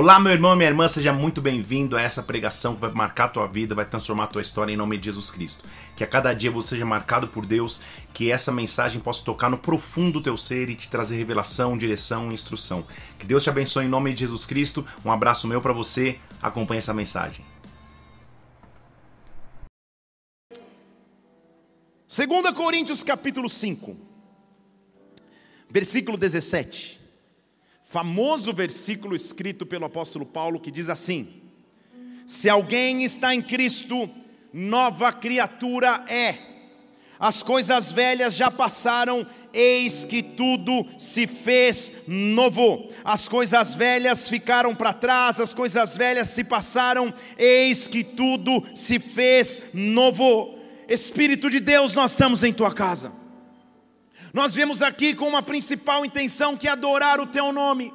Olá, meu irmão e minha irmã, seja muito bem-vindo a essa pregação que vai marcar a tua vida, vai transformar a tua história em nome de Jesus Cristo. Que a cada dia você seja marcado por Deus, que essa mensagem possa tocar no profundo do teu ser e te trazer revelação, direção e instrução. Que Deus te abençoe em nome de Jesus Cristo. Um abraço meu para você. Acompanhe essa mensagem. 2 Coríntios capítulo 5, versículo 17 famoso versículo escrito pelo apóstolo Paulo que diz assim: Se alguém está em Cristo, nova criatura é. As coisas velhas já passaram, eis que tudo se fez novo. As coisas velhas ficaram para trás, as coisas velhas se passaram, eis que tudo se fez novo. Espírito de Deus, nós estamos em tua casa. Nós viemos aqui com uma principal intenção que é adorar o teu nome,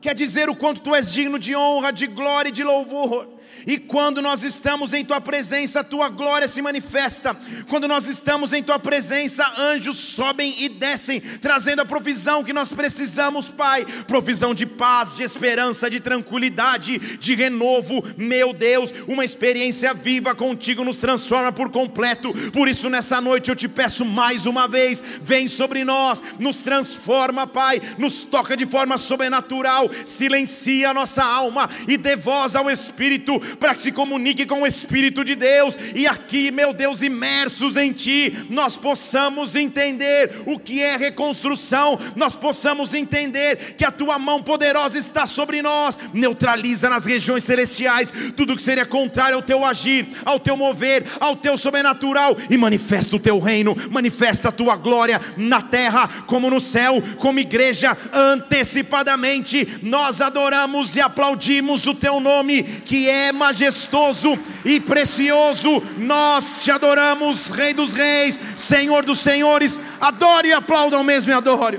quer dizer o quanto tu és digno de honra, de glória e de louvor. E quando nós estamos em tua presença, a tua glória se manifesta. Quando nós estamos em tua presença, anjos sobem e descem, trazendo a provisão que nós precisamos, Pai. Provisão de paz, de esperança, de tranquilidade, de renovo. Meu Deus, uma experiência viva contigo nos transforma por completo. Por isso, nessa noite eu te peço mais uma vez: vem sobre nós, nos transforma, Pai, nos toca de forma sobrenatural, silencia a nossa alma e dê voz ao Espírito para que se comunique com o Espírito de Deus, e aqui, meu Deus, imersos em Ti, nós possamos entender o que é reconstrução, nós possamos entender que a Tua mão poderosa está sobre nós, neutraliza nas regiões celestiais tudo que seria contrário ao Teu agir, ao Teu mover, ao Teu sobrenatural, e manifesta o Teu reino, manifesta a Tua glória na terra como no céu, como igreja, antecipadamente, nós adoramos e aplaudimos o Teu nome, que é majestoso e precioso. Nós te adoramos, Rei dos Reis, Senhor dos Senhores. Adore e aplaudam mesmo e adore.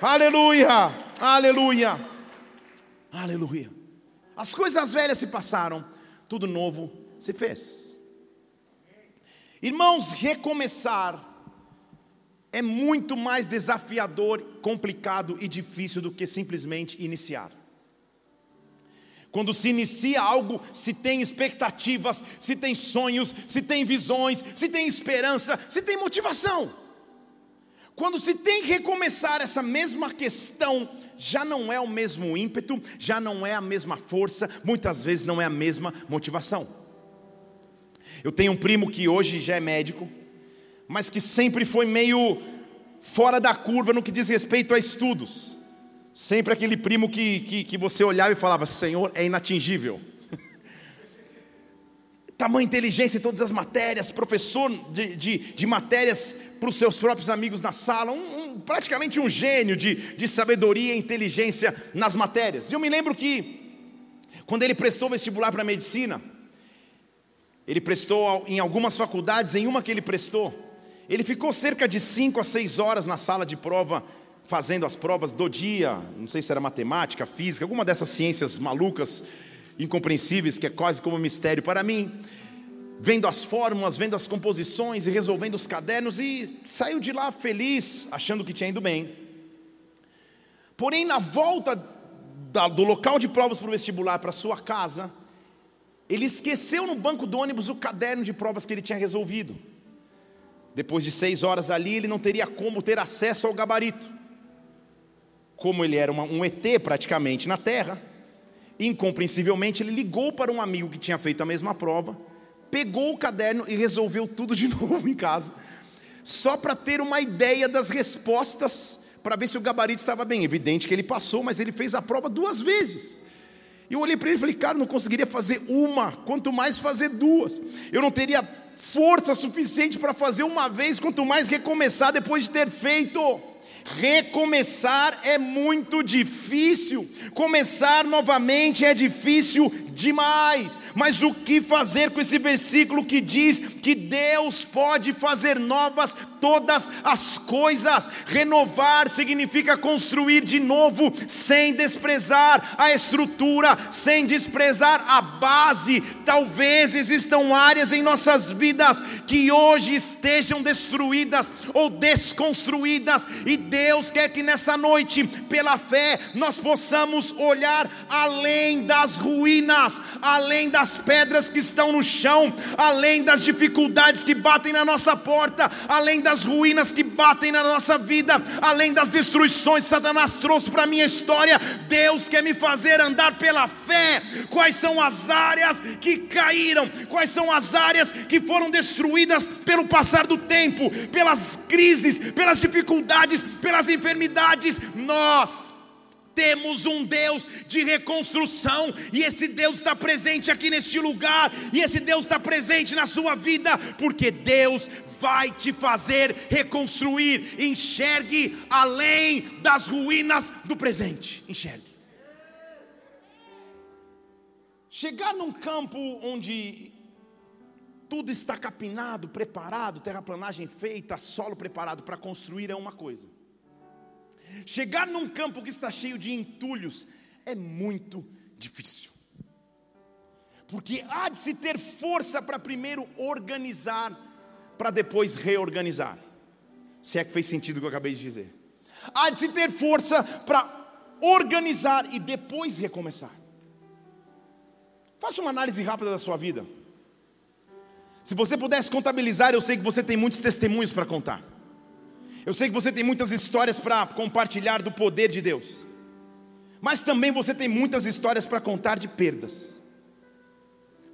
Aleluia, aleluia, aleluia. As coisas velhas se passaram, tudo novo se fez. Irmãos, recomeçar é muito mais desafiador, complicado e difícil do que simplesmente iniciar. Quando se inicia algo, se tem expectativas, se tem sonhos, se tem visões, se tem esperança, se tem motivação. Quando se tem que recomeçar essa mesma questão, já não é o mesmo ímpeto, já não é a mesma força, muitas vezes não é a mesma motivação. Eu tenho um primo que hoje já é médico, mas que sempre foi meio fora da curva no que diz respeito a estudos. Sempre aquele primo que, que, que você olhava e falava: Senhor, é inatingível. Tamanha inteligência em todas as matérias, professor de, de, de matérias para os seus próprios amigos na sala, um, um, praticamente um gênio de, de sabedoria e inteligência nas matérias. E eu me lembro que, quando ele prestou vestibular para medicina, ele prestou em algumas faculdades, em uma que ele prestou, ele ficou cerca de 5 a 6 horas na sala de prova fazendo as provas do dia, não sei se era matemática, física, alguma dessas ciências malucas, incompreensíveis, que é quase como um mistério para mim, vendo as fórmulas, vendo as composições e resolvendo os cadernos, e saiu de lá feliz, achando que tinha ido bem. Porém, na volta do local de provas para o vestibular para sua casa, ele esqueceu no banco do ônibus o caderno de provas que ele tinha resolvido. Depois de seis horas ali, ele não teria como ter acesso ao gabarito como ele era uma, um ET praticamente na Terra, incompreensivelmente ele ligou para um amigo que tinha feito a mesma prova, pegou o caderno e resolveu tudo de novo em casa, só para ter uma ideia das respostas, para ver se o gabarito estava bem. Evidente que ele passou, mas ele fez a prova duas vezes. E eu olhei para ele e falei, cara, não conseguiria fazer uma, quanto mais fazer duas. Eu não teria força suficiente para fazer uma vez, quanto mais recomeçar depois de ter feito. Recomeçar é muito difícil, começar novamente é difícil demais. Mas o que fazer com esse versículo que diz que Deus pode fazer novas todas as coisas? Renovar significa construir de novo, sem desprezar a estrutura, sem desprezar a base. Talvez existam áreas em nossas vidas que hoje estejam destruídas ou desconstruídas, e Deus quer que nessa noite, pela fé, nós possamos olhar além das ruínas, além das pedras que estão no chão, além das dificuldades que batem na nossa porta, além das ruínas que batem na nossa vida, além das destruições que Satanás trouxe para a minha história. Deus quer me fazer andar pela fé. Quais são as áreas que caíram? Quais são as áreas que foram destruídas pelo passar do tempo, pelas crises, pelas dificuldades, pelas enfermidades? Nós temos um Deus de reconstrução, e esse Deus está presente aqui neste lugar, e esse Deus está presente na sua vida, porque Deus vai te fazer reconstruir. Enxergue além das ruínas do presente. Enxergue. Chegar num campo onde tudo está capinado, preparado, terraplanagem feita, solo preparado para construir é uma coisa. Chegar num campo que está cheio de entulhos é muito difícil. Porque há de se ter força para primeiro organizar, para depois reorganizar. Se é que fez sentido o que eu acabei de dizer. Há de se ter força para organizar e depois recomeçar. Faça uma análise rápida da sua vida. Se você pudesse contabilizar, eu sei que você tem muitos testemunhos para contar. Eu sei que você tem muitas histórias para compartilhar do poder de Deus, mas também você tem muitas histórias para contar de perdas.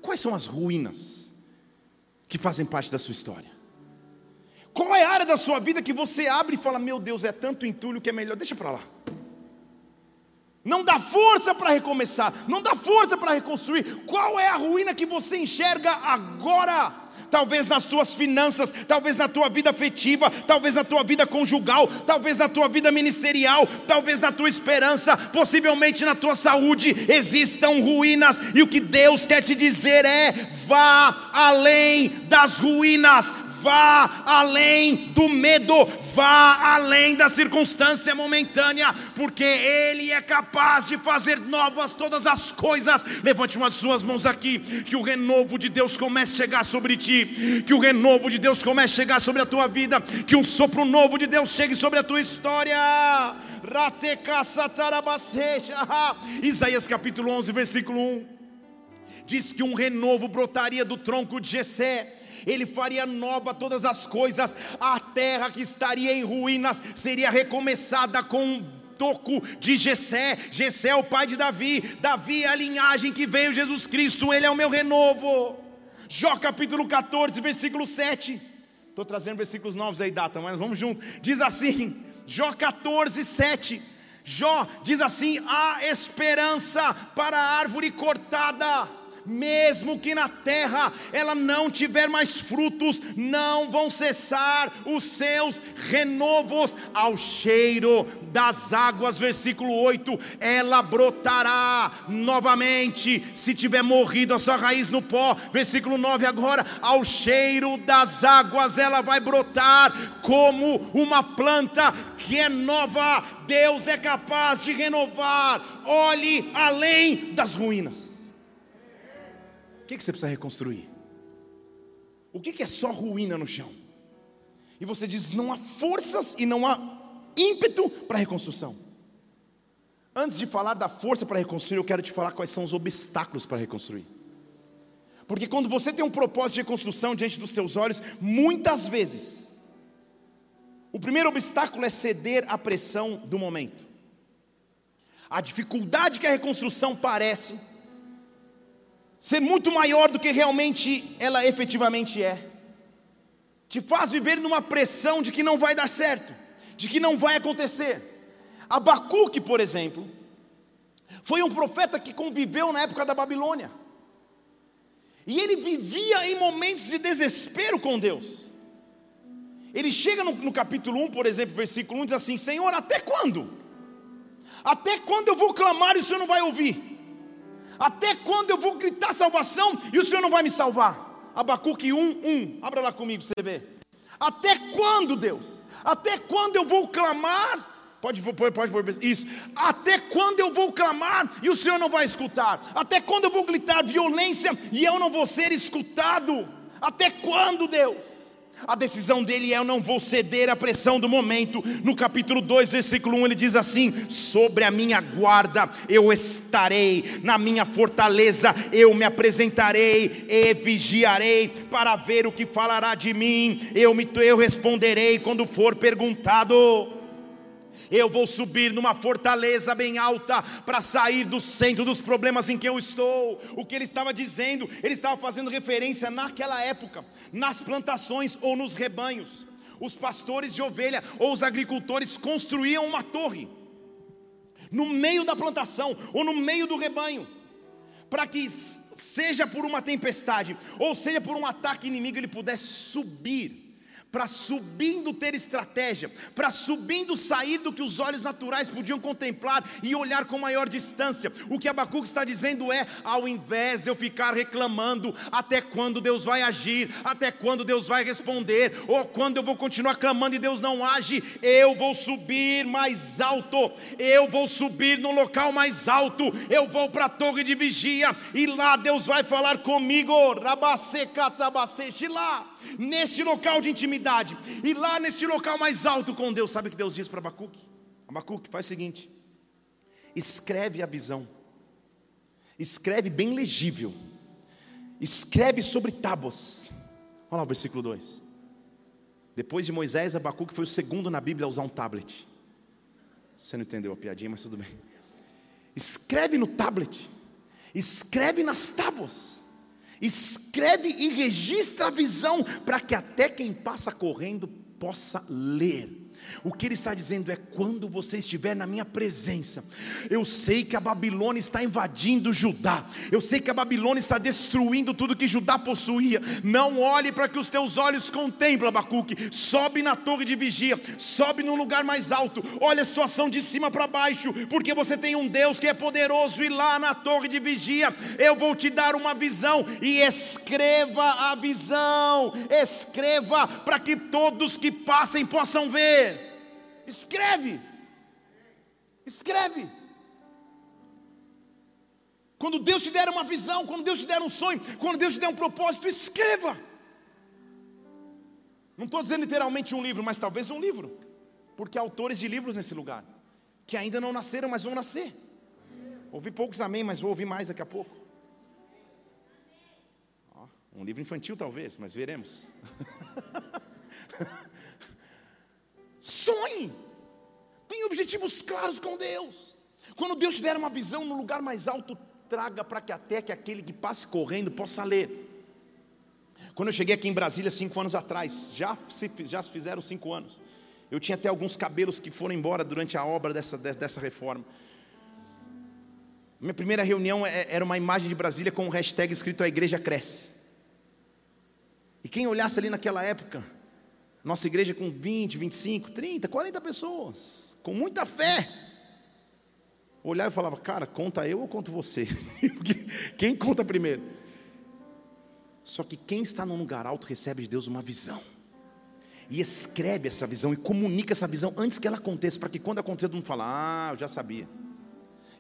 Quais são as ruínas que fazem parte da sua história? Qual é a área da sua vida que você abre e fala: Meu Deus, é tanto entulho que é melhor, deixa para lá. Não dá força para recomeçar, não dá força para reconstruir. Qual é a ruína que você enxerga agora? Talvez nas tuas finanças, talvez na tua vida afetiva, talvez na tua vida conjugal, talvez na tua vida ministerial, talvez na tua esperança, possivelmente na tua saúde, existam ruínas, e o que Deus quer te dizer é: vá além das ruínas, vá além do medo, vá além da circunstância momentânea, porque Ele é capaz de fazer novas todas as coisas. Levante uma de suas mãos aqui, que o renovo de Deus comece a chegar sobre ti, que o renovo de Deus comece a chegar sobre a tua vida, que um sopro novo de Deus chegue sobre a tua história. Isaías capítulo 11, versículo 1 diz que um renovo brotaria do tronco de Jessé ele faria nova todas as coisas, a terra que estaria em ruínas seria recomeçada com um toco de Jessé, Jessé é o pai de Davi, Davi é a linhagem que veio Jesus Cristo, ele é o meu renovo. Jó capítulo 14, versículo 7. Estou trazendo versículos novos aí, data, mas vamos junto. Diz assim, Jó 14, 7. Jó diz assim: há esperança para a árvore cortada mesmo que na terra ela não tiver mais frutos, não vão cessar os seus renovos ao cheiro das águas, versículo 8, ela brotará novamente, se tiver morrido a sua raiz no pó, versículo 9 agora, ao cheiro das águas ela vai brotar como uma planta que é nova, Deus é capaz de renovar, olhe além das ruínas que, que você precisa reconstruir? O que, que é só ruína no chão? E você diz: não há forças e não há ímpeto para reconstrução. Antes de falar da força para reconstruir, eu quero te falar quais são os obstáculos para reconstruir. Porque quando você tem um propósito de reconstrução diante dos teus olhos, muitas vezes, o primeiro obstáculo é ceder à pressão do momento. A dificuldade que a reconstrução parece, ser muito maior do que realmente ela efetivamente é. Te faz viver numa pressão de que não vai dar certo, de que não vai acontecer. Abacuque, por exemplo, foi um profeta que conviveu na época da Babilônia. E ele vivia em momentos de desespero com Deus. Ele chega no, no, capítulo 1, por exemplo, versículo 1, diz assim: Senhor, até quando? Até quando eu vou clamar e o Senhor não vai ouvir? Até quando eu vou gritar salvação e o Senhor não vai me salvar? Abacuque 1, 1. Abra lá comigo para você ver. Até quando, Deus? Até quando eu vou clamar? Pode pôr, pode pôr isso. Até quando eu vou clamar e o Senhor não vai escutar? Até quando eu vou gritar violência e eu não vou ser escutado? Até quando, Deus? A decisão dele é: eu não vou ceder à pressão do momento. No capítulo 2, versículo 1, ele diz assim: Sobre a minha guarda eu estarei, na minha fortaleza eu me apresentarei e vigiarei para ver o que falará de mim. Eu, me, eu responderei quando for perguntado. Eu vou subir numa fortaleza bem alta para sair do centro dos problemas em que eu estou. O que ele estava dizendo, ele estava fazendo referência naquela época, nas plantações ou nos rebanhos. Os pastores de ovelha ou os agricultores construíam uma torre no meio da plantação ou no meio do rebanho, para que seja por uma tempestade ou seja por um ataque inimigo ele pudesse subir para subindo ter estratégia, para subindo sair do que os olhos naturais podiam contemplar e olhar com maior distância. O que Abacuque está dizendo é: ao invés de eu ficar reclamando até quando Deus vai agir, até quando Deus vai responder, ou quando eu vou continuar clamando e Deus não age, eu vou subir mais alto, eu vou subir no local mais alto, eu vou para a torre de vigia e lá Deus vai falar comigo. lá nesse local de intimidade, e lá nesse local mais alto com Deus, sabe o que Deus diz para Abacuque? Abacuque, faz o seguinte: escreve a visão, escreve bem legível, escreve sobre tábuas. Olha lá o versículo 2. Depois de Moisés, Abacuque foi o segundo na Bíblia a usar um tablet. Você não entendeu a piadinha, mas tudo bem. Escreve no tablet, escreve nas tábuas escreve e registra a visão, para que até quem passa correndo possa ler. O que ele está dizendo é: quando você estiver na minha presença, eu sei que a Babilônia está invadindo Judá, eu sei que a Babilônia está destruindo tudo que Judá possuía. Não olhe para que os teus olhos contemplam, Abacuque. Sobe na torre de vigia, sobe num lugar mais alto, olha a situação de cima para baixo, porque você tem um Deus que é poderoso, e lá na torre de vigia eu vou te dar uma visão, e escreva a visão, escreva para que todos que passem possam ver. Escreve. Escreve. Quando Deus te der uma visão, quando Deus te der um sonho, quando Deus te der um propósito, escreva. Não estou dizendo literalmente um livro, mas talvez um livro, porque há autores de livros nesse lugar, que ainda não nasceram, mas vão nascer. Ouvi poucos amém, mas vou ouvir mais daqui a pouco. Um livro infantil, talvez, mas veremos. Sonhe. Tenha objetivos claros com Deus. Quando Deus te der uma visão no lugar mais alto, traga para que até que aquele que passe correndo possa ler. Quando eu cheguei aqui em Brasília cinco anos atrás, já se, já se fizeram cinco anos. Eu tinha até alguns cabelos que foram embora durante a obra dessa, dessa reforma. Minha primeira reunião é, era uma imagem de Brasília com o um hashtag escrito A Igreja Cresce. E quem olhasse ali naquela época, nossa igreja com 20, 25, 30, 40 pessoas, com muita fé. Olhava e falava, cara, conta eu ou conto você? quem conta primeiro? Só que quem está num lugar alto recebe de Deus uma visão. E escreve essa visão e comunica essa visão antes que ela aconteça, para que quando acontecer, todo mundo fala, ah, eu já sabia.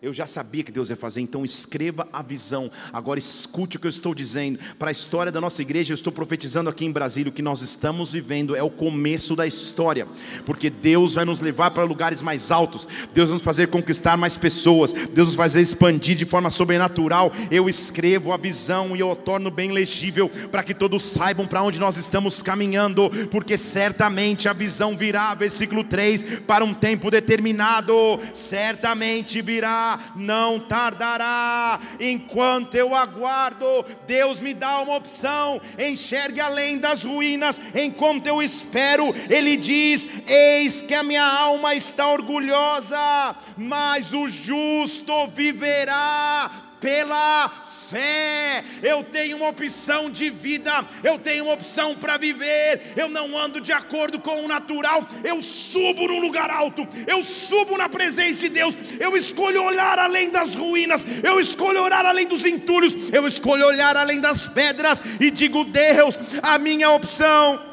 Eu já sabia que Deus ia fazer, então escreva a visão. Agora escute o que eu estou dizendo. Para a história da nossa igreja, eu estou profetizando aqui em Brasília: o que nós estamos vivendo é o começo da história, porque Deus vai nos levar para lugares mais altos, Deus vai nos fazer conquistar mais pessoas, Deus nos fazer expandir de forma sobrenatural. Eu escrevo a visão e eu torno bem legível para que todos saibam para onde nós estamos caminhando, porque certamente a visão virá, versículo 3, para um tempo determinado, certamente virá não tardará. Enquanto eu aguardo, Deus me dá uma opção. Enxergue além das ruínas, enquanto eu espero, Ele diz: Eis que a minha alma está orgulhosa, mas o justo viverá pela fé. Eu tenho uma opção de vida, eu tenho uma opção para viver. Eu não ando de acordo com o natural, eu subo num lugar alto, eu subo na presença de Deus. Eu escolho olhar além das ruínas, eu escolho olhar além dos entulhos, eu escolho olhar além das pedras e digo: Deus, a minha opção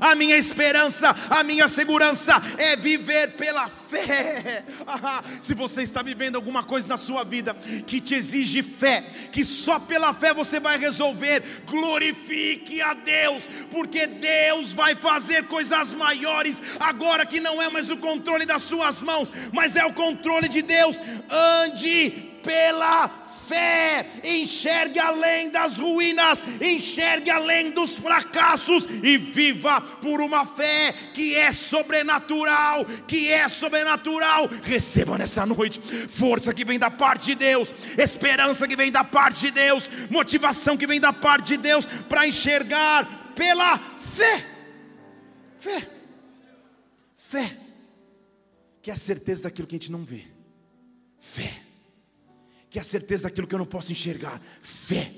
a minha esperança, a minha segurança é viver pela fé. Se você está vivendo alguma coisa na sua vida que te exige fé, que só pela fé você vai resolver, glorifique a Deus, porque Deus vai fazer coisas maiores agora que não é mais o controle das suas mãos, mas é o controle de Deus. Ande pela fé, enxergue além das ruínas, enxergue além dos fracassos e viva por uma fé que é sobrenatural, que é sobrenatural. Receba nessa noite força que vem da parte de Deus, esperança que vem da parte de Deus, motivação que vem da parte de Deus para enxergar pela fé. Fé. Fé. Que é a certeza daquilo que a gente não vê. Fé que é a certeza daquilo que eu não posso enxergar. Fé.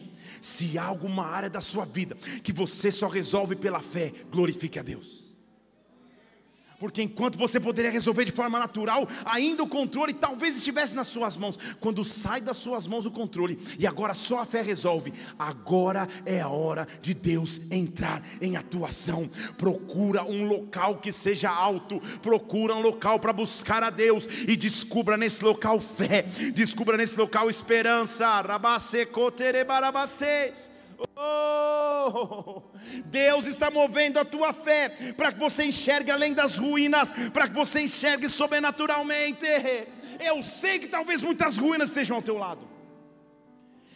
Se há alguma área da sua vida que você só resolve pela fé, glorifique a Deus. Porque enquanto você poderia resolver de forma natural, ainda o controle talvez estivesse nas suas mãos. Quando sai das suas mãos o controle, e agora só a fé resolve, agora é a hora de Deus entrar em atuação. Procura um local que seja alto, procura um local para buscar a Deus e descubra nesse local fé, descubra nesse local esperança. Oh, Deus está movendo a tua fé para que você enxergue além das ruínas, para que você enxergue sobrenaturalmente. Eu sei que talvez muitas ruínas estejam ao teu lado.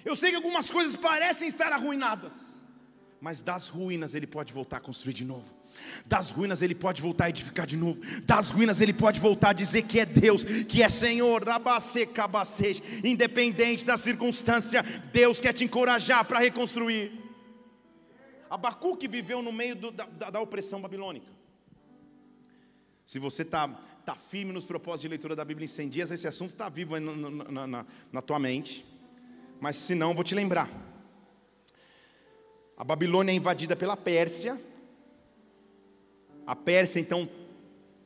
Eu sei que algumas coisas parecem estar arruinadas, mas das ruínas ele pode voltar a construir de novo. Das ruínas ele pode voltar a edificar de novo. Das ruínas ele pode voltar a dizer que é Deus, que é Senhor. Independente da circunstância, Deus quer te encorajar para reconstruir. Abacuque viveu no meio do, da, da, opressão babilônica. Se você está tá firme nos propósitos de leitura da Bíblia em 100 dias, esse assunto está vivo na, na, na tua mente. Mas se não, vou te lembrar. A Babilônia é invadida pela Pérsia a Pérsia então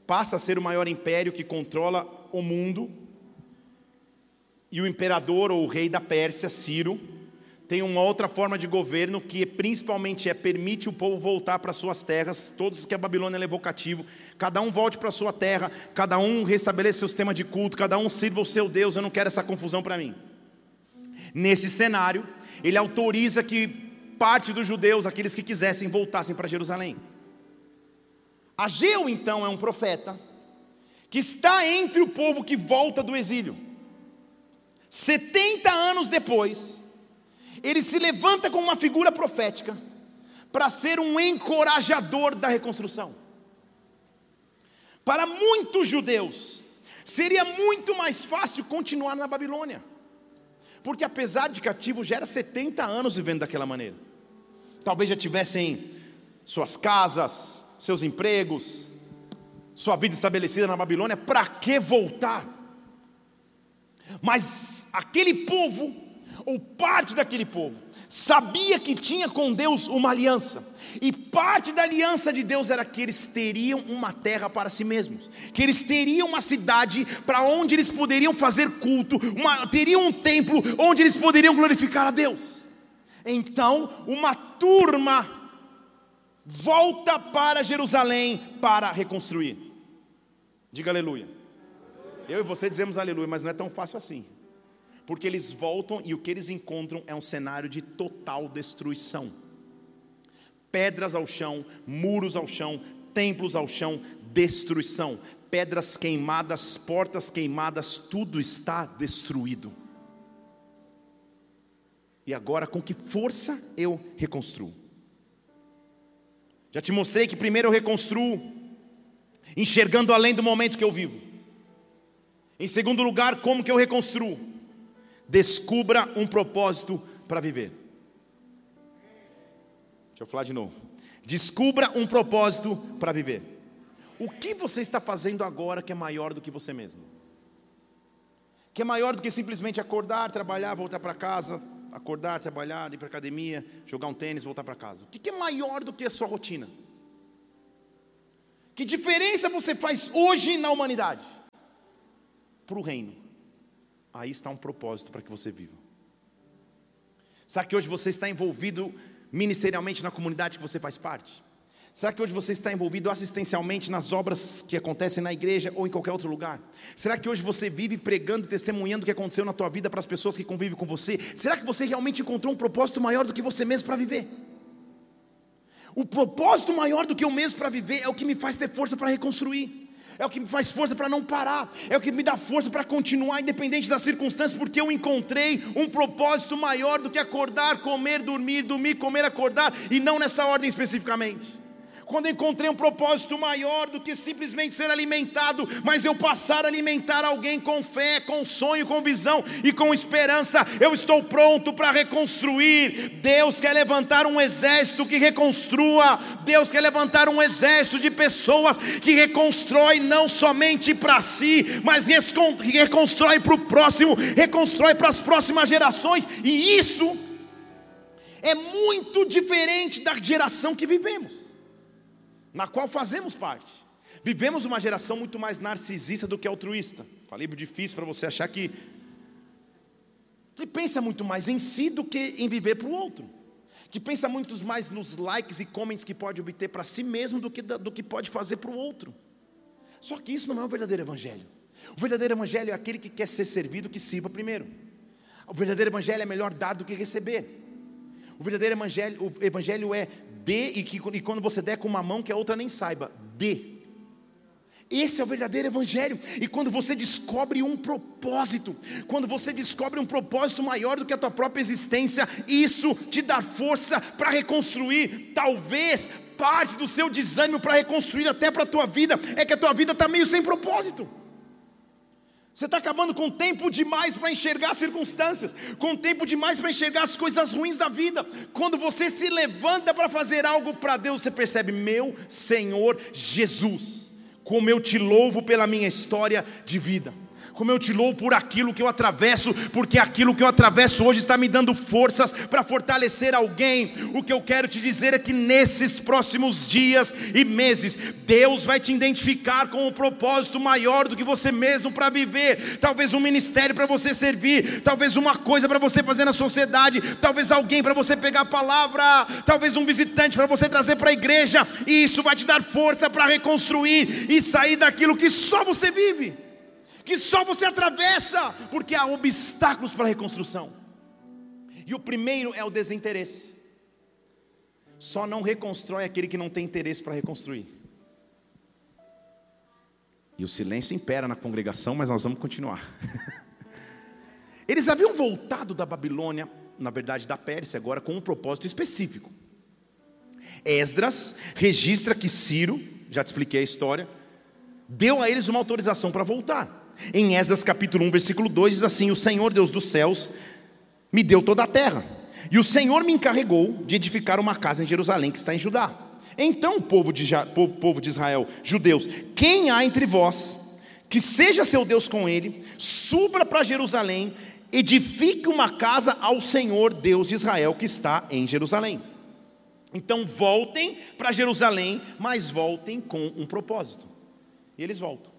passa a ser o maior império que controla o mundo. E o imperador ou o rei da Pérsia, Ciro, tem uma outra forma de governo que principalmente é permite o povo voltar para suas terras, todos que a Babilônia levou cativo, cada um volte para sua terra, cada um restabeleça seu sistema de culto, cada um sirva o seu Deus, eu não quero essa confusão para mim. Nesse cenário, ele autoriza que parte dos judeus, aqueles que quisessem, voltassem para Jerusalém. Ageu, então, é um profeta que está entre o povo que volta do exílio. 70 anos depois, ele se levanta como uma figura profética para ser um encorajador da reconstrução. Para muitos judeus, seria muito mais fácil continuar na Babilônia, porque apesar de cativo, já era 70 anos vivendo daquela maneira. Talvez já tivessem suas casas, seus empregos, sua vida estabelecida na Babilônia, para que voltar? Mas aquele povo, ou parte daquele povo, sabia que tinha com Deus uma aliança, e parte da aliança de Deus era que eles teriam uma terra para si mesmos, que eles teriam uma cidade para onde eles poderiam fazer culto, uma, teriam um templo onde eles poderiam glorificar a Deus. Então, uma turma volta para Jerusalém para reconstruir. Diga aleluia. Eu e você dizemos aleluia, mas não é tão fácil assim. Porque eles voltam e o que eles encontram é um cenário de total destruição. Pedras ao chão, muros ao chão, templos ao chão, destruição. Pedras queimadas, portas queimadas, tudo está destruído. E agora, com que força eu reconstruo? Já te mostrei que primeiro eu reconstruo, enxergando além do momento que eu vivo. Em segundo lugar, como que eu reconstruo? Descubra um propósito para viver. Deixa eu falar de novo. Descubra um propósito para viver. O que você está fazendo agora que é maior do que você mesmo? Que é maior do que simplesmente acordar, trabalhar, voltar para casa, acordar, trabalhar, ir para academia, jogar um tênis, voltar para casa. O que é maior do que a sua rotina? Que diferença você faz hoje na humanidade? Para o reino. Aí está um propósito para que você viva. Será que hoje você está envolvido ministerialmente na comunidade que você faz parte? Será que hoje você está envolvido assistencialmente nas obras que acontecem na igreja ou em qualquer outro lugar? Será que hoje você vive pregando e testemunhando o que aconteceu na tua vida para as pessoas que convivem com você? Será que você realmente encontrou um propósito maior do que você mesmo para viver? O propósito maior do que eu mesmo para viver é o que me faz ter força para reconstruir. É o que me faz força para não parar, é o que me dá força para continuar independente das circunstâncias, porque eu encontrei um propósito maior do que acordar, comer, dormir, dormir, comer, acordar, e não nessa ordem especificamente quando encontrei um propósito maior do que simplesmente ser alimentado, mas eu passar a alimentar alguém com fé, com sonho, com visão e com esperança, eu estou pronto para reconstruir. Deus quer levantar um exército que reconstrua, Deus quer levantar um exército de pessoas que reconstrói não somente para si, mas reconstrói para o próximo, reconstrói para as próximas gerações, e isso é muito diferente da geração que vivemos na qual fazemos parte. Vivemos uma geração muito mais narcisista do que altruísta. Falei difícil para você achar que que pensa muito mais em si do que em viver para o outro. Que pensa muito mais nos likes e comments que pode obter para si mesmo do que, do que pode fazer para o outro. Só que isso não é o verdadeiro evangelho. O verdadeiro evangelho é aquele que quer ser servido, que sirva primeiro. O verdadeiro evangelho é melhor dar do que receber. O verdadeiro evangelho, o evangelho é dê e, que, e quando você der com uma mão que a outra nem saiba, dê. Esse é o verdadeiro Evangelho. E quando você descobre um propósito, quando você descobre um propósito maior do que a tua própria existência, isso te dá força para reconstruir. Talvez parte do seu desânimo para reconstruir até para a tua vida é que a tua vida está meio sem propósito. Você está acabando com tempo demais para enxergar as circunstâncias, com tempo demais para enxergar as coisas ruins da vida. Quando você se levanta para fazer algo para Deus, você percebe: meu Senhor Jesus, como eu te louvo pela minha história de vida como eu te louvo por aquilo que eu atravesso, porque aquilo que eu atravesso hoje está me dando forças para fortalecer alguém. O que eu quero te dizer é que nesses próximos dias e meses, Deus vai te identificar com um propósito maior do que você mesmo para viver. Talvez um ministério para você servir, talvez uma coisa para você fazer na sociedade, talvez alguém para você pegar a palavra, talvez um visitante para você trazer para a igreja, e isso vai te dar força para reconstruir e sair daquilo que só você vive que só você atravessa, porque há obstáculos para a reconstrução. E o primeiro é o desinteresse. Só não reconstrói aquele que não tem interesse para reconstruir. E o silêncio impera na congregação, mas nós vamos continuar. Eles haviam voltado da Babilônia, na verdade da Pérsia, agora com um propósito específico. Esdras registra que Ciro, já te expliquei a história, deu a eles uma autorização para voltar. Em Esdras capítulo 1, versículo 2 diz assim: O Senhor Deus dos céus me deu toda a terra, e o Senhor me encarregou de edificar uma casa em Jerusalém que está em Judá. Então, povo de, povo, povo de Israel, judeus, quem há entre vós que seja seu Deus com ele, suba para Jerusalém, edifique uma casa ao Senhor Deus de Israel que está em Jerusalém. Então voltem para Jerusalém, mas voltem com um propósito. E eles voltam.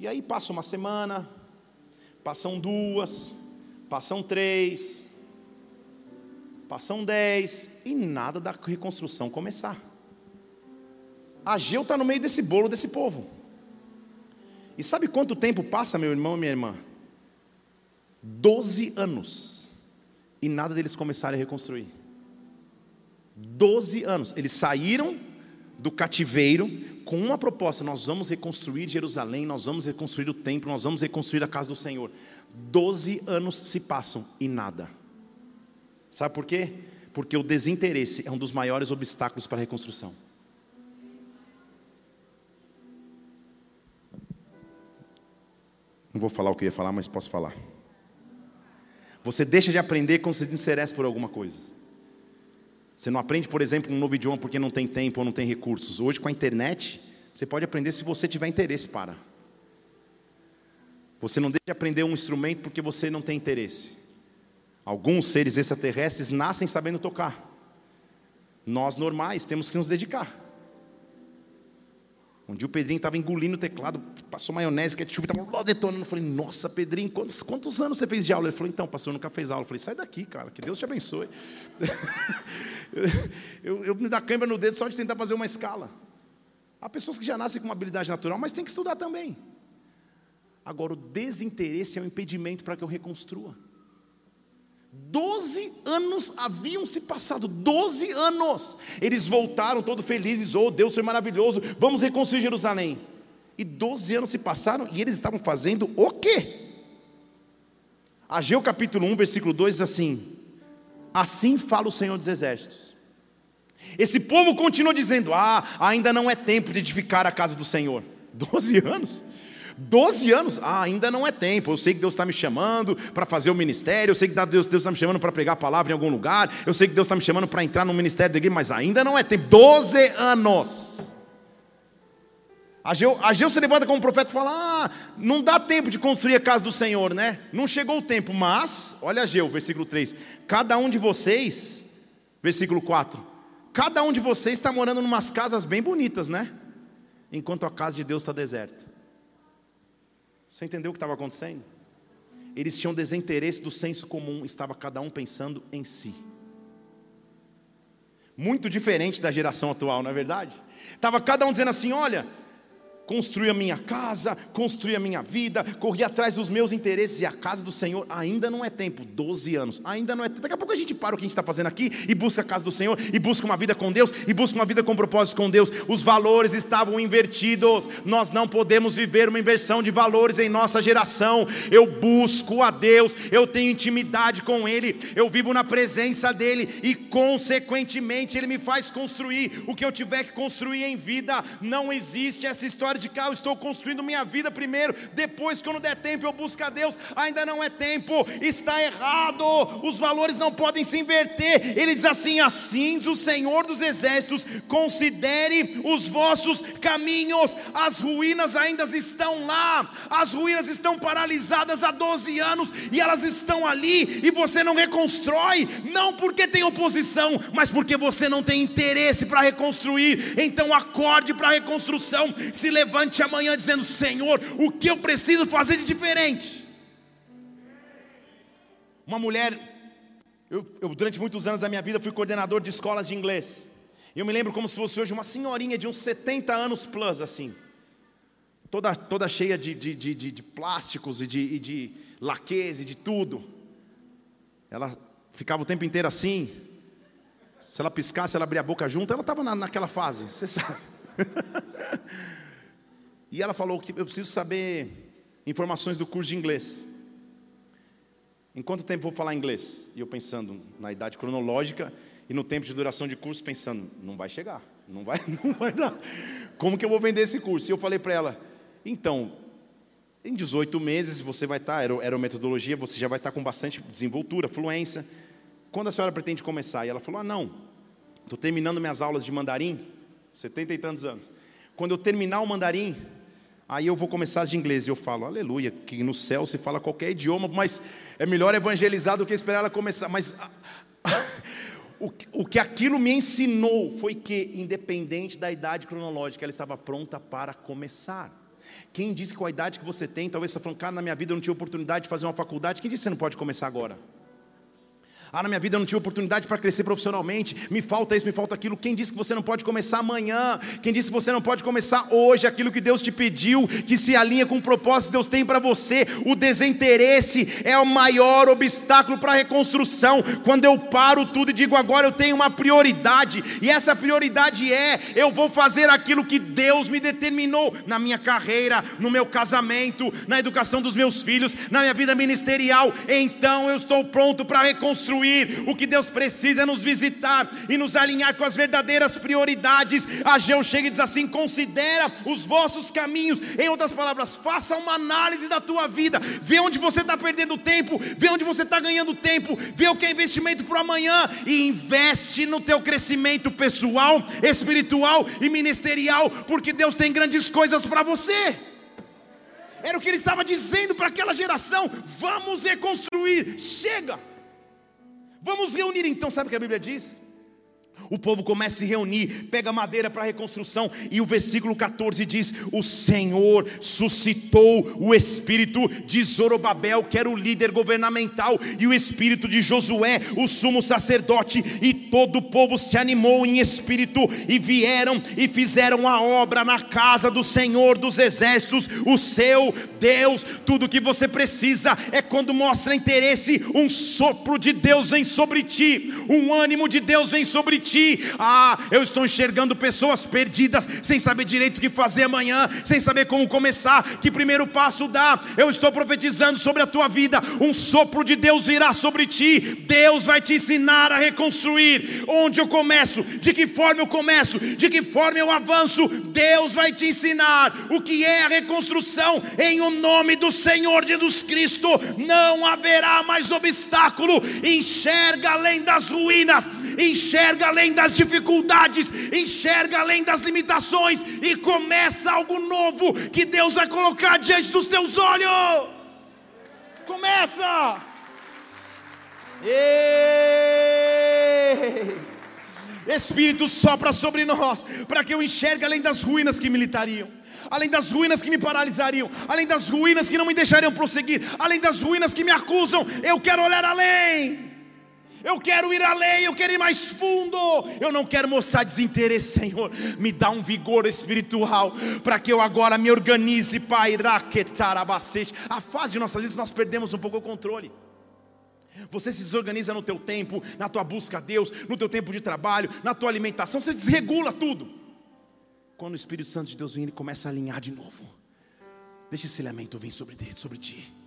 E aí passa uma semana, passam duas, passam três, passam dez, e nada da reconstrução começar. Ageu está no meio desse bolo desse povo. E sabe quanto tempo passa, meu irmão e minha irmã? Doze anos. E nada deles começarem a reconstruir. Doze anos. Eles saíram do cativeiro com uma proposta: nós vamos reconstruir Jerusalém, nós vamos reconstruir o templo, nós vamos reconstruir a casa do Senhor. Doze anos se passam e nada. Sabe por quê? Porque o desinteresse é um dos maiores obstáculos para a reconstrução. Não vou falar o que eu ia falar, mas posso falar. Você deixa de aprender quando se desinteressa por alguma coisa. Você não aprende, por exemplo, um novo idioma porque não tem tempo ou não tem recursos. Hoje, com a internet, você pode aprender se você tiver interesse para. Você não deixa de aprender um instrumento porque você não tem interesse. Alguns seres extraterrestres nascem sabendo tocar. Nós normais temos que nos dedicar. Um dia o Pedrinho estava engolindo o teclado, passou maionese, ketchup, estava detonando. Eu falei, nossa, Pedrinho, quantos, quantos anos você fez de aula? Ele falou, então, pastor, nunca fez aula. Eu falei, sai daqui, cara, que Deus te abençoe. eu, eu me dá câimbra no dedo só de tentar fazer uma escala. Há pessoas que já nascem com uma habilidade natural, mas tem que estudar também. Agora, o desinteresse é um impedimento para que eu reconstrua. Doze anos haviam se passado, doze anos. Eles voltaram todos felizes, oh Deus foi maravilhoso, vamos reconstruir Jerusalém. E doze anos se passaram e eles estavam fazendo o quê? Ageu capítulo 1, versículo 2 diz assim: Assim fala o Senhor dos Exércitos. Esse povo continua dizendo: Ah, ainda não é tempo de edificar a casa do Senhor. Doze anos. 12 anos, ah, ainda não é tempo. Eu sei que Deus está me chamando para fazer o ministério, eu sei que Deus está me chamando para pregar a palavra em algum lugar, eu sei que Deus está me chamando para entrar no ministério da igreja, mas ainda não é tempo. 12 anos. Ageu, Ageu se levanta como profeta e fala: Ah, não dá tempo de construir a casa do Senhor, né? Não chegou o tempo, mas, olha Ageu, versículo 3: Cada um de vocês, versículo 4, cada um de vocês está morando em umas casas bem bonitas, né? Enquanto a casa de Deus está deserta. Você entendeu o que estava acontecendo? Eles tinham desinteresse do senso comum, estava cada um pensando em si. Muito diferente da geração atual, não é verdade? Estava cada um dizendo assim: olha, construir a minha casa, construir a minha vida, correr atrás dos meus interesses e a casa do Senhor, ainda não é tempo, 12 anos, ainda não é tempo. Daqui a pouco a gente para o que a gente está fazendo aqui e busca a casa do Senhor, e busca uma vida com Deus, e busca uma vida com propósito com Deus. Os valores estavam invertidos, nós não podemos viver uma inversão de valores em nossa geração. Eu busco a Deus, eu tenho intimidade com Ele, eu vivo na presença dEle, e consequentemente Ele me faz construir o que eu tiver que construir em vida. Não existe essa história eu estou construindo minha vida primeiro, depois, quando der tempo, eu busco a Deus. Ainda não é tempo, está errado, os valores não podem se inverter. Ele diz assim: assim diz o Senhor dos Exércitos, considere os vossos caminhos, as ruínas ainda estão lá, as ruínas estão paralisadas há 12 anos e elas estão ali, e você não reconstrói, não porque tem oposição, mas porque você não tem interesse para reconstruir. Então acorde para a reconstrução, se levante levante amanhã dizendo: Senhor, o que eu preciso fazer de diferente? Uma mulher, eu, eu, durante muitos anos da minha vida fui coordenador de escolas de inglês. Eu me lembro como se fosse hoje uma senhorinha de uns 70 anos plus, assim, toda, toda cheia de, de, de, de plásticos e de, e de laques e de tudo. Ela ficava o tempo inteiro assim. Se ela piscasse, ela abria a boca junto, ela estava na, naquela fase, você sabe. E ela falou que eu preciso saber informações do curso de inglês. Em quanto tempo vou falar inglês? E eu pensando na idade cronológica e no tempo de duração de curso, pensando, não vai chegar, não vai, não vai dar. Como que eu vou vender esse curso? E eu falei para ela, então, em 18 meses você vai estar, tá, era, metodologia, você já vai estar tá com bastante desenvoltura, fluência. Quando a senhora pretende começar? E ela falou, ah não, estou terminando minhas aulas de mandarim, 70 e tantos anos. Quando eu terminar o mandarim, Aí eu vou começar as de inglês e eu falo, aleluia, que no céu se fala qualquer idioma, mas é melhor evangelizar do que esperar ela começar. Mas o, o que aquilo me ensinou foi que, independente da idade cronológica, ela estava pronta para começar. Quem disse que com a idade que você tem, talvez você está falando, cara, na minha vida eu não tive oportunidade de fazer uma faculdade, quem disse que você não pode começar agora? Ah, na minha vida eu não tive oportunidade para crescer profissionalmente, me falta isso, me falta aquilo. Quem disse que você não pode começar amanhã? Quem disse que você não pode começar hoje aquilo que Deus te pediu, que se alinha com o propósito que Deus tem para você? O desinteresse é o maior obstáculo para a reconstrução. Quando eu paro tudo e digo agora eu tenho uma prioridade, e essa prioridade é eu vou fazer aquilo que Deus me determinou na minha carreira, no meu casamento, na educação dos meus filhos, na minha vida ministerial. Então eu estou pronto para reconstruir o que Deus precisa é nos visitar e nos alinhar com as verdadeiras prioridades. Ageu chega e diz assim: considera os vossos caminhos. Em outras palavras, faça uma análise da tua vida, vê onde você está perdendo tempo, vê onde você está ganhando tempo, vê o que é investimento para amanhã e investe no teu crescimento pessoal, espiritual e ministerial, porque Deus tem grandes coisas para você. Era o que ele estava dizendo para aquela geração: vamos reconstruir. Chega. Vamos reunir então, sabe o que a Bíblia diz? O povo começa a se reunir, pega madeira para a reconstrução, e o versículo 14 diz: O Senhor suscitou o espírito de Zorobabel, que era o líder governamental, e o espírito de Josué, o sumo sacerdote, e todo o povo se animou em espírito, e vieram e fizeram a obra na casa do Senhor dos exércitos, o seu Deus. Tudo que você precisa é quando mostra interesse, um sopro de Deus vem sobre ti, um ânimo de Deus vem sobre ti ti. Ah, eu estou enxergando pessoas perdidas, sem saber direito o que fazer amanhã, sem saber como começar, que primeiro passo dar. Eu estou profetizando sobre a tua vida, um sopro de Deus virá sobre ti. Deus vai te ensinar a reconstruir. Onde eu começo? De que forma eu começo? De que forma eu avanço? Deus vai te ensinar o que é a reconstrução em o nome do Senhor Jesus Cristo. Não haverá mais obstáculo. Enxerga além das ruínas, enxerga além além das dificuldades, enxerga além das limitações e começa algo novo que Deus vai colocar diante dos teus olhos. Começa! Ei! Espírito sopra sobre nós, para que eu enxergue além das ruínas que militariam além das ruínas que me paralisariam, além das ruínas que não me deixariam prosseguir, além das ruínas que me acusam, eu quero olhar além. Eu quero ir além, eu quero ir mais fundo. Eu não quero mostrar desinteresse, Senhor. Me dá um vigor espiritual para que eu agora me organize, Pai. A fase de nossas vidas nós perdemos um pouco o controle. Você se desorganiza no teu tempo, na tua busca a Deus, no teu tempo de trabalho, na tua alimentação, você desregula tudo. Quando o Espírito Santo de Deus vem, ele começa a alinhar de novo. Deixa esse elemento vir sobre, sobre ti.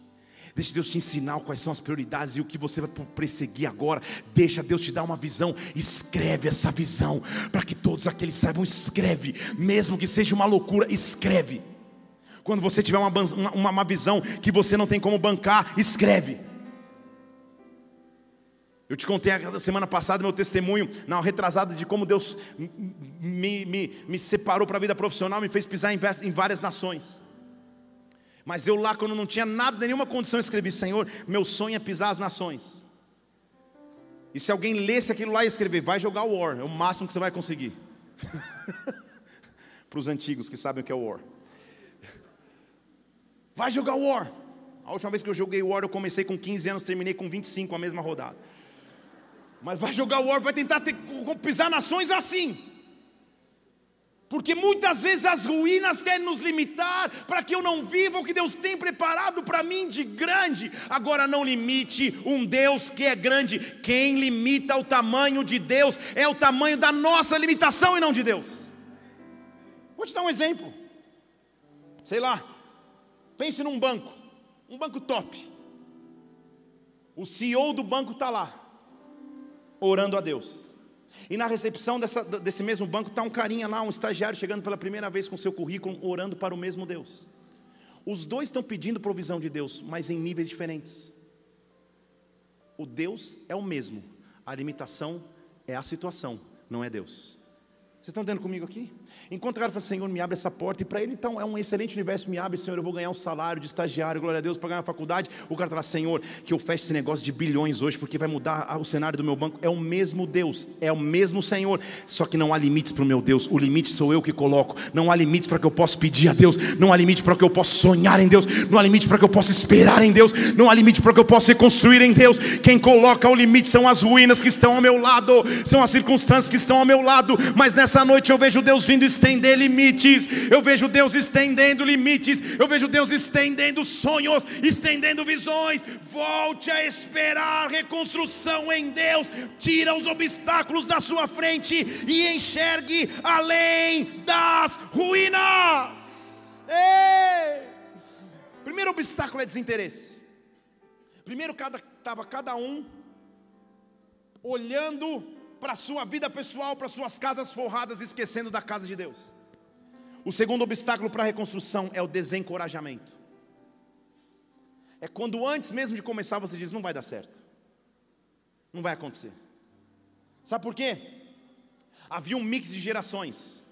Deixa Deus te ensinar quais são as prioridades e o que você vai perseguir agora. Deixa Deus te dar uma visão. Escreve essa visão para que todos aqueles saibam. Escreve, mesmo que seja uma loucura, escreve. Quando você tiver uma, uma, uma visão que você não tem como bancar, escreve. Eu te contei a semana passada meu testemunho, na retrasada, de como Deus me, me, me separou para a vida profissional, me fez pisar em, em várias nações. Mas eu lá, quando não tinha nada, nenhuma condição, escrevi: Senhor, meu sonho é pisar as nações. E se alguém lesse aquilo lá e escrever, vai jogar War, é o máximo que você vai conseguir. Para os antigos que sabem o que é War. Vai jogar War. A última vez que eu joguei War, eu comecei com 15 anos, terminei com 25 a mesma rodada. Mas vai jogar War, vai tentar ter, pisar nações assim. Porque muitas vezes as ruínas querem nos limitar para que eu não viva o que Deus tem preparado para mim de grande. Agora não limite um Deus que é grande. Quem limita o tamanho de Deus é o tamanho da nossa limitação e não de Deus. Vou te dar um exemplo. Sei lá, pense num banco, um banco top. O CEO do banco está lá, orando a Deus. E na recepção dessa, desse mesmo banco está um carinha lá, um estagiário chegando pela primeira vez com seu currículo, orando para o mesmo Deus. Os dois estão pedindo provisão de Deus, mas em níveis diferentes. O Deus é o mesmo, a limitação é a situação, não é Deus. Vocês estão entendendo comigo aqui? Enquanto o cara fala, Senhor, me abre essa porta, e para ele então é um excelente universo, me abre, Senhor, eu vou ganhar um salário de estagiário, glória a Deus, para ganhar a faculdade. O cara fala, Senhor, que eu feche esse negócio de bilhões hoje, porque vai mudar o cenário do meu banco. É o mesmo Deus, é o mesmo Senhor, só que não há limites para o meu Deus, o limite sou eu que coloco. Não há limites para que eu possa pedir a Deus, não há limite para que eu possa sonhar em Deus, não há limite para que eu possa esperar em Deus, não há limite para que eu possa reconstruir em Deus. Quem coloca o limite são as ruínas que estão ao meu lado, são as circunstâncias que estão ao meu lado, mas nessa noite eu vejo Deus Deus vindo estender limites, eu vejo Deus estendendo limites, eu vejo Deus estendendo sonhos, estendendo visões. Volte a esperar reconstrução em Deus, tira os obstáculos da sua frente e enxergue além das ruínas. Ei! Primeiro obstáculo é desinteresse. Primeiro estava cada, cada um olhando para a sua vida pessoal, para suas casas forradas, esquecendo da casa de Deus. O segundo obstáculo para a reconstrução é o desencorajamento. É quando antes mesmo de começar você diz: não vai dar certo, não vai acontecer. Sabe por quê? Havia um mix de gerações.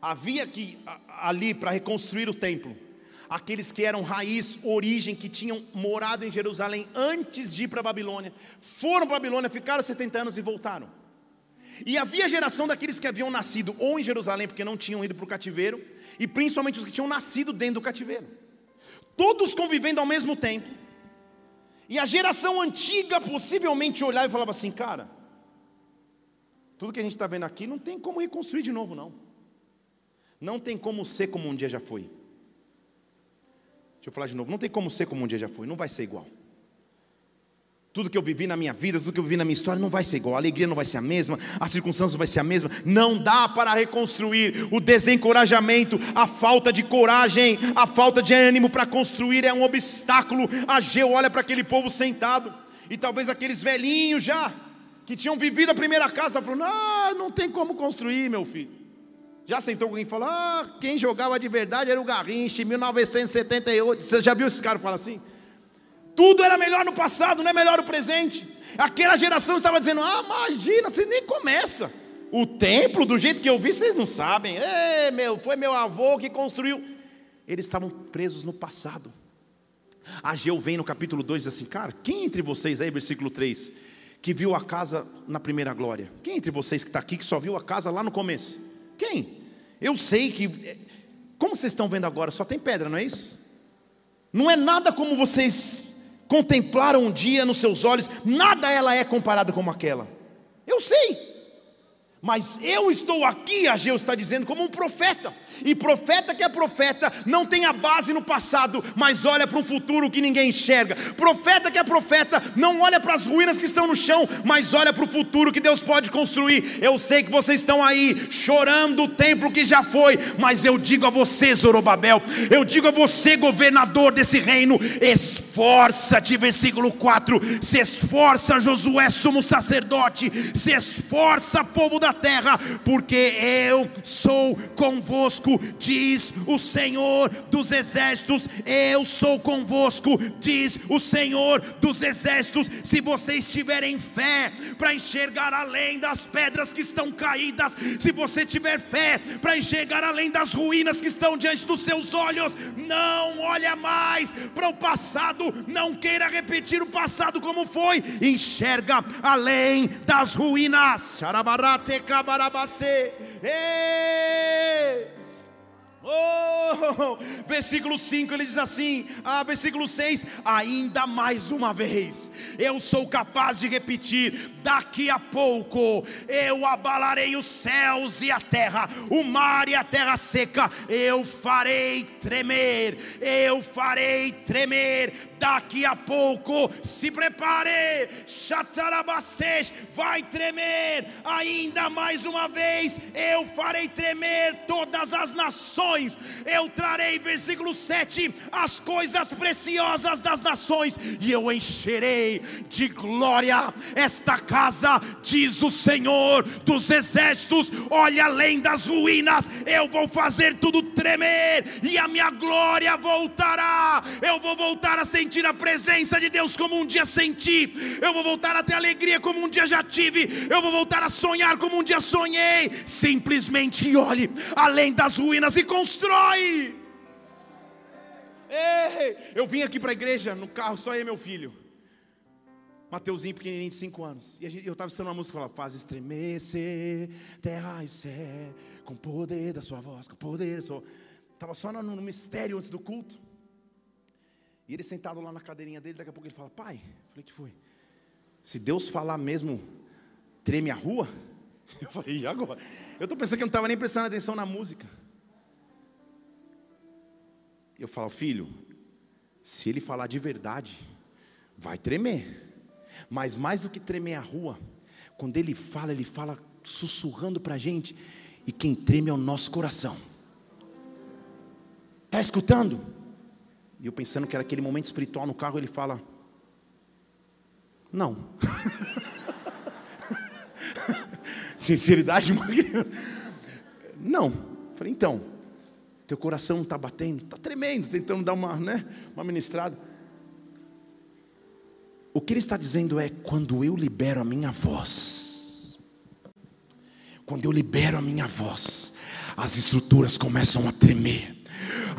Havia que ali para reconstruir o templo, aqueles que eram raiz, origem, que tinham morado em Jerusalém antes de ir para a Babilônia, foram para a Babilônia, ficaram 70 anos e voltaram. E havia geração daqueles que haviam nascido ou em Jerusalém, porque não tinham ido para o cativeiro, e principalmente os que tinham nascido dentro do cativeiro. Todos convivendo ao mesmo tempo. E a geração antiga possivelmente olhava e falava assim: cara, tudo que a gente está vendo aqui não tem como reconstruir de novo, não. Não tem como ser como um dia já foi. Deixa eu falar de novo: não tem como ser como um dia já foi, não vai ser igual. Tudo que eu vivi na minha vida, tudo que eu vivi na minha história não vai ser igual. A alegria não vai ser a mesma, a circunstância não vai ser a mesma. Não dá para reconstruir. O desencorajamento, a falta de coragem, a falta de ânimo para construir é um obstáculo. A Geu olha para aquele povo sentado, e talvez aqueles velhinhos já, que tinham vivido a primeira casa, falando: Ah, não tem como construir, meu filho. Já sentou alguém e falou: Ah, quem jogava de verdade era o Garrincha em 1978. Você já viu esse cara falar assim? Tudo era melhor no passado, não é melhor no presente. Aquela geração estava dizendo: Ah, imagina, você nem começa. O templo, do jeito que eu vi, vocês não sabem. Ei, meu, foi meu avô que construiu. Eles estavam presos no passado. Ageu vem no capítulo 2 e diz assim: Cara, quem entre vocês aí, versículo 3, que viu a casa na primeira glória? Quem entre vocês que está aqui que só viu a casa lá no começo? Quem? Eu sei que. Como vocês estão vendo agora, só tem pedra, não é isso? Não é nada como vocês contemplaram um dia nos seus olhos, nada ela é comparada como aquela. Eu sei. Mas eu estou aqui, Ageu está dizendo, como um profeta. E profeta que é profeta não tem a base no passado, mas olha para um futuro que ninguém enxerga. Profeta que é profeta não olha para as ruínas que estão no chão, mas olha para o futuro que Deus pode construir. Eu sei que vocês estão aí chorando o templo que já foi, mas eu digo a você, Zorobabel, eu digo a você, governador desse reino, esforça-te, versículo 4. Se esforça, Josué, sumo sacerdote, se esforça, povo da terra, porque eu sou convosco diz o Senhor dos exércitos: Eu sou convosco, diz o Senhor dos exércitos. Se vocês tiverem fé para enxergar além das pedras que estão caídas, se você tiver fé para enxergar além das ruínas que estão diante dos seus olhos, não olha mais para o passado, não queira repetir o passado como foi, enxerga além das ruínas. Ei! Oh, versículo 5 ele diz assim, ah, versículo 6: ainda mais uma vez, eu sou capaz de repetir, daqui a pouco eu abalarei os céus e a terra, o mar e a terra seca, eu farei tremer, eu farei tremer daqui a pouco, se prepare, Chatarabacês vai tremer, ainda mais uma vez, eu farei tremer todas as nações, eu trarei, versículo 7, as coisas preciosas das nações, e eu encherei de glória esta casa, diz o Senhor dos exércitos, olha além das ruínas, eu vou fazer tudo tremer, e a minha glória voltará, eu vou voltar a sentir sentir a presença de Deus como um dia senti, eu vou voltar a ter alegria como um dia já tive, eu vou voltar a sonhar como um dia sonhei. Simplesmente olhe além das ruínas e constrói. Ei, eu vim aqui para a igreja no carro, só eu e meu filho. Mateuzinho pequenininho de 5 anos. E eu estava ensinando uma música que fala: Faz estremecer terra e céu, com o poder da sua voz, com o poder da sua. Estava só no, no mistério antes do culto. E ele sentado lá na cadeirinha dele, daqui a pouco ele fala: Pai, falei: Que foi? Se Deus falar mesmo, treme a rua? Eu falei: E agora? Eu estou pensando que eu não estava nem prestando atenção na música. Eu falo: Filho, se ele falar de verdade, vai tremer. Mas mais do que tremer a rua, quando ele fala, ele fala sussurrando para a gente, e quem treme é o nosso coração. Está escutando? E eu pensando que era aquele momento espiritual no carro, ele fala: Não. Sinceridade. Não. Falei, então, teu coração está batendo, está tremendo, tentando dar uma, né, uma ministrada. O que ele está dizendo é: quando eu libero a minha voz, quando eu libero a minha voz, as estruturas começam a tremer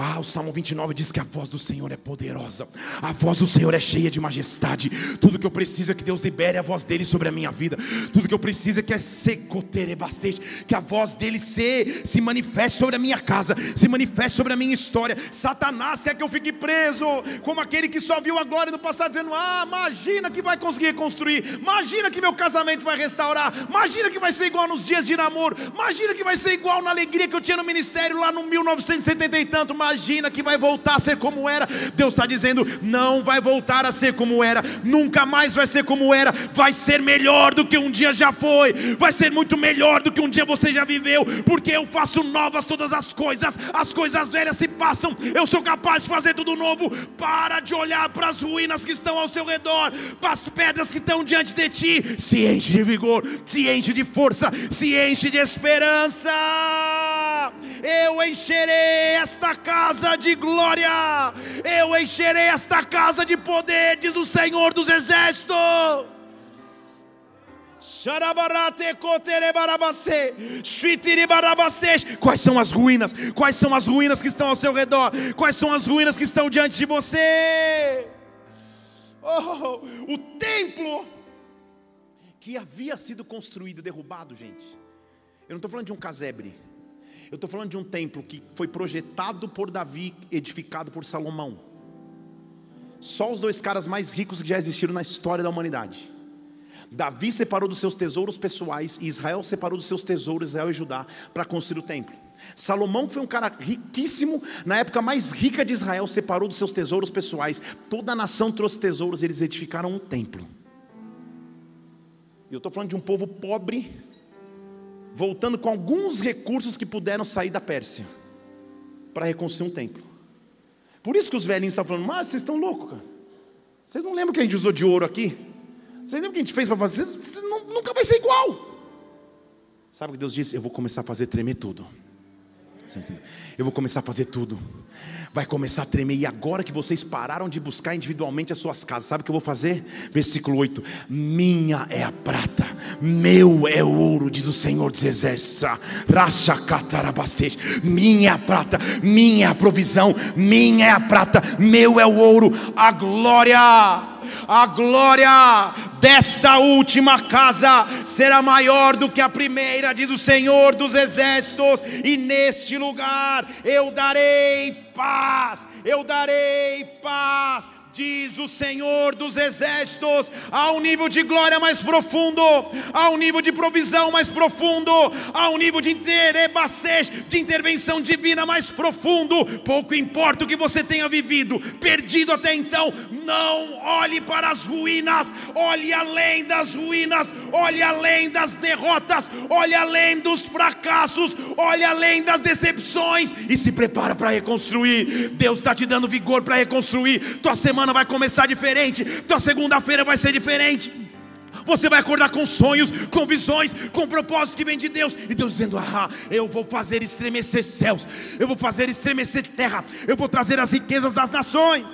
Ah, o Salmo 29 diz que a voz do Senhor é poderosa, a voz do Senhor é cheia de majestade. Tudo que eu preciso é que Deus libere a voz dele sobre a minha vida. Tudo que eu preciso é que é secotere bastante, que a voz dele se, se manifeste sobre a minha casa, se manifeste sobre a minha história. Satanás quer que eu fique preso, como aquele que só viu a glória do passado, dizendo: Ah, imagina que vai conseguir reconstruir, imagina que meu casamento vai restaurar, imagina que vai ser igual nos dias de namoro, imagina que vai ser igual na alegria que eu tinha no ministério lá no 1970 e tanto, imagina que vai voltar a ser como era. Deus está dizendo: não vai voltar a ser como era, nunca mais vai ser como era, vai ser melhor do que um dia já foi, vai ser muito melhor do que um dia você já viveu, porque eu faço novas todas as coisas, as coisas velhas se passam, eu sou capaz de fazer tudo novo. Para de olhar para as ruínas que estão ao seu redor, para as pedras que estão diante de ti, se enche de vigor, se enche de força, se enche de esperança. Eu encherei esta casa de glória, eu encherei esta casa de poder, diz o Senhor dos Exércitos. Quais são as ruínas? Quais são as ruínas que estão ao seu redor? Quais são as ruínas que estão diante de você? Oh, o templo que havia sido construído, derrubado, gente. Eu não estou falando de um casebre. Eu estou falando de um templo que foi projetado por Davi, edificado por Salomão. Só os dois caras mais ricos que já existiram na história da humanidade. Davi separou dos seus tesouros pessoais e Israel separou dos seus tesouros, Israel e Judá, para construir o templo. Salomão foi um cara riquíssimo, na época mais rica de Israel, separou dos seus tesouros pessoais. Toda a nação trouxe tesouros, eles edificaram um templo. E eu estou falando de um povo pobre, voltando com alguns recursos que puderam sair da Pérsia, para reconstruir um templo. Por isso que os velhinhos estavam falando, mas vocês estão loucos, cara. Vocês não lembram que a gente usou de ouro aqui? Você lembra o que a gente fez para fazer? Nunca vai ser igual. Sabe o que Deus disse? Eu vou começar a fazer tremer tudo. Eu vou começar a fazer tudo. Vai começar a tremer. E agora que vocês pararam de buscar individualmente as suas casas, sabe o que eu vou fazer? Versículo 8: Minha é a prata, meu é o ouro, diz o Senhor dos Exércitos. Minha é a prata, minha é a provisão, minha é a prata, meu é o ouro, a glória a glória desta última casa será maior do que a primeira, diz o Senhor dos exércitos, e neste lugar eu darei paz, eu darei paz diz o Senhor dos exércitos, há um nível de glória mais profundo, há um nível de provisão mais profundo, há um nível de de intervenção divina mais profundo. Pouco importa o que você tenha vivido, perdido até então, não olhe para as ruínas, olhe além das ruínas, olhe além das derrotas, olhe além dos fracassos, olhe além das decepções e se prepara para reconstruir. Deus está te dando vigor para reconstruir. Tua semana semana vai começar diferente, tua segunda-feira vai ser diferente. Você vai acordar com sonhos, com visões, com propósitos que vêm de Deus. E Deus dizendo: Ah, eu vou fazer estremecer céus, eu vou fazer estremecer terra, eu vou trazer as riquezas das nações.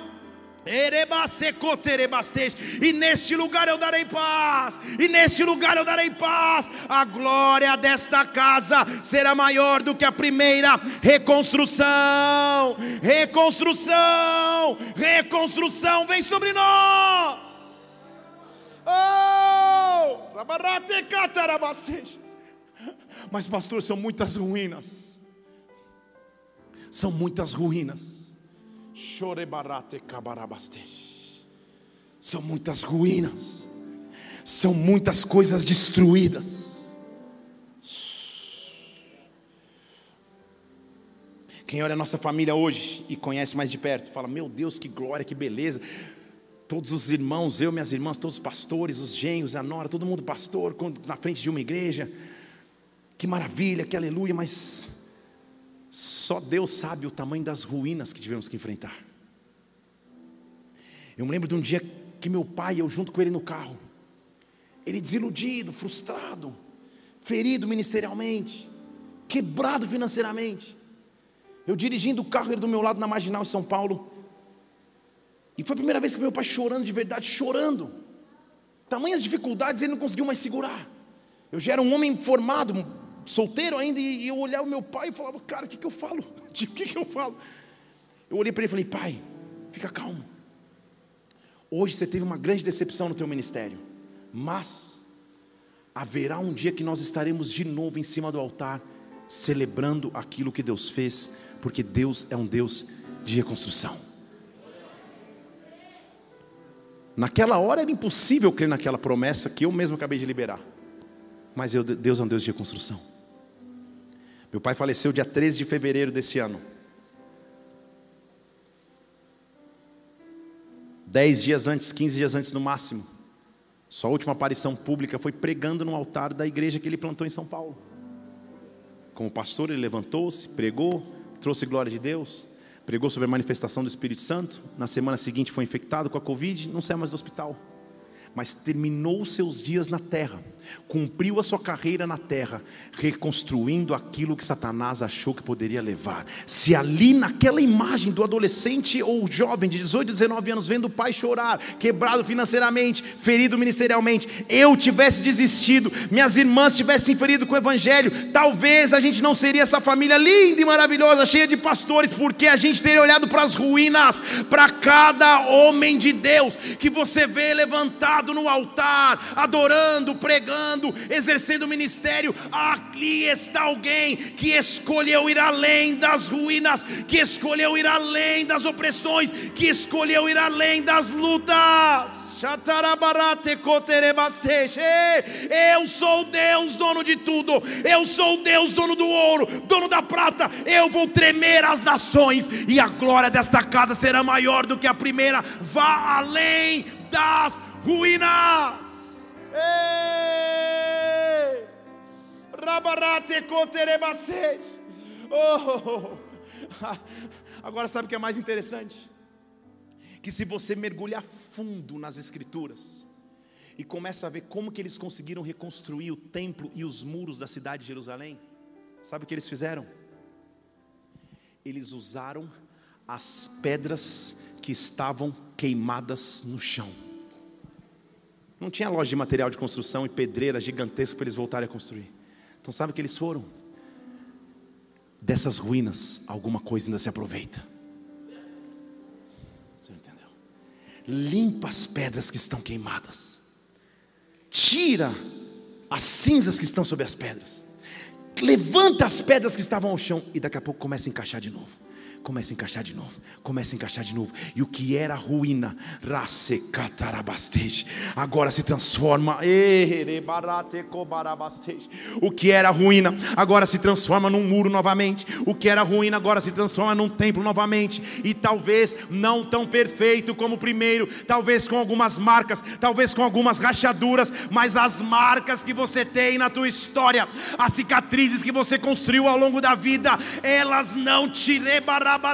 E neste lugar eu darei paz, e neste lugar eu darei paz. A glória desta casa será maior do que a primeira reconstrução. Reconstrução, reconstrução vem sobre nós. Oh! Mas, pastor, são muitas ruínas. São muitas ruínas. São muitas ruínas, são muitas coisas destruídas. Quem olha a nossa família hoje e conhece mais de perto, fala: Meu Deus, que glória, que beleza. Todos os irmãos, eu, minhas irmãs, todos os pastores, os genros, a nora, todo mundo pastor, na frente de uma igreja. Que maravilha, que aleluia, mas só Deus sabe o tamanho das ruínas que tivemos que enfrentar. Eu me lembro de um dia que meu pai, eu junto com ele no carro, ele desiludido, frustrado, ferido ministerialmente, quebrado financeiramente. Eu dirigindo o carro, ele do meu lado na marginal em São Paulo. E foi a primeira vez que meu pai chorando de verdade, chorando. Tamanhas dificuldades ele não conseguiu mais segurar. Eu já era um homem formado, solteiro ainda, e eu olhava o meu pai e falava, cara, o que, que eu falo? De que, que eu falo? Eu olhei para ele e falei: Pai, fica calmo. Hoje você teve uma grande decepção no teu ministério, mas haverá um dia que nós estaremos de novo em cima do altar, celebrando aquilo que Deus fez, porque Deus é um Deus de reconstrução. Naquela hora era impossível crer naquela promessa que eu mesmo acabei de liberar. Mas eu, Deus é um Deus de reconstrução. Meu pai faleceu dia 13 de fevereiro desse ano. Dez dias antes, 15 dias antes no máximo. Sua última aparição pública foi pregando no altar da igreja que ele plantou em São Paulo. Como pastor, ele levantou-se, pregou, trouxe glória de Deus, pregou sobre a manifestação do Espírito Santo. Na semana seguinte foi infectado com a Covid, não saiu mais do hospital mas terminou seus dias na terra, cumpriu a sua carreira na terra, reconstruindo aquilo que Satanás achou que poderia levar. Se ali naquela imagem do adolescente ou jovem de 18, 19 anos, vendo o pai chorar, quebrado financeiramente, ferido ministerialmente, eu tivesse desistido, minhas irmãs tivessem ferido com o evangelho, talvez a gente não seria essa família linda e maravilhosa, cheia de pastores, porque a gente teria olhado para as ruínas, para cada homem de Deus que você vê levantado no altar, adorando, pregando, exercendo o ministério, ali está alguém que escolheu ir além das ruínas, que escolheu ir além das opressões, que escolheu ir além das lutas. Eu sou Deus, dono de tudo. Eu sou Deus, dono do ouro, dono da prata. Eu vou tremer as nações, e a glória desta casa será maior do que a primeira. Vá além das ruínas. Coterebase. Oh. Agora sabe o que é mais interessante? Que se você mergulhar fundo nas escrituras e começa a ver como que eles conseguiram reconstruir o templo e os muros da cidade de Jerusalém, sabe o que eles fizeram? Eles usaram as pedras que estavam queimadas no chão. Não tinha loja de material de construção e pedreira gigantesca para eles voltarem a construir. Então, sabe o que eles foram? Dessas ruínas, alguma coisa ainda se aproveita. Você não entendeu? Limpa as pedras que estão queimadas, tira as cinzas que estão sobre as pedras, levanta as pedras que estavam ao chão e daqui a pouco começa a encaixar de novo começa a encaixar de novo, começa a encaixar de novo. E o que era ruína, agora se transforma. O que era ruína, agora se transforma num muro novamente. O que era ruína, agora se transforma num templo novamente. E talvez não tão perfeito como o primeiro, talvez com algumas marcas, talvez com algumas rachaduras, mas as marcas que você tem na tua história, as cicatrizes que você construiu ao longo da vida, elas não te rebararão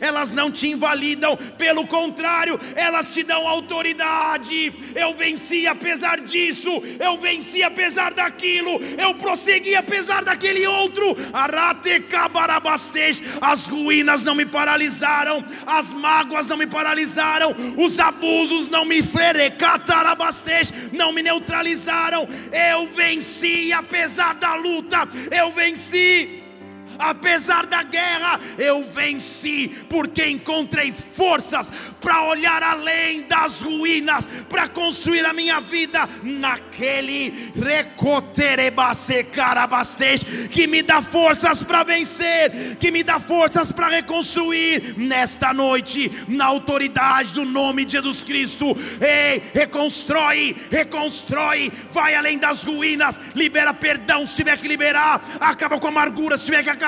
elas não te invalidam, pelo contrário, elas te dão autoridade. Eu venci apesar disso, eu venci apesar daquilo, eu prossegui apesar daquele outro. As ruínas não me paralisaram, as mágoas não me paralisaram, os abusos não me não me neutralizaram. Eu venci apesar da luta, eu venci apesar da guerra, eu venci, porque encontrei forças para olhar além das ruínas, para construir a minha vida naquele que me dá forças para vencer, que me dá forças para reconstruir nesta noite, na autoridade do nome de Jesus Cristo. Ei, reconstrói, reconstrói, vai além das ruínas, libera perdão se tiver que liberar, acaba com a amargura se tiver que acabar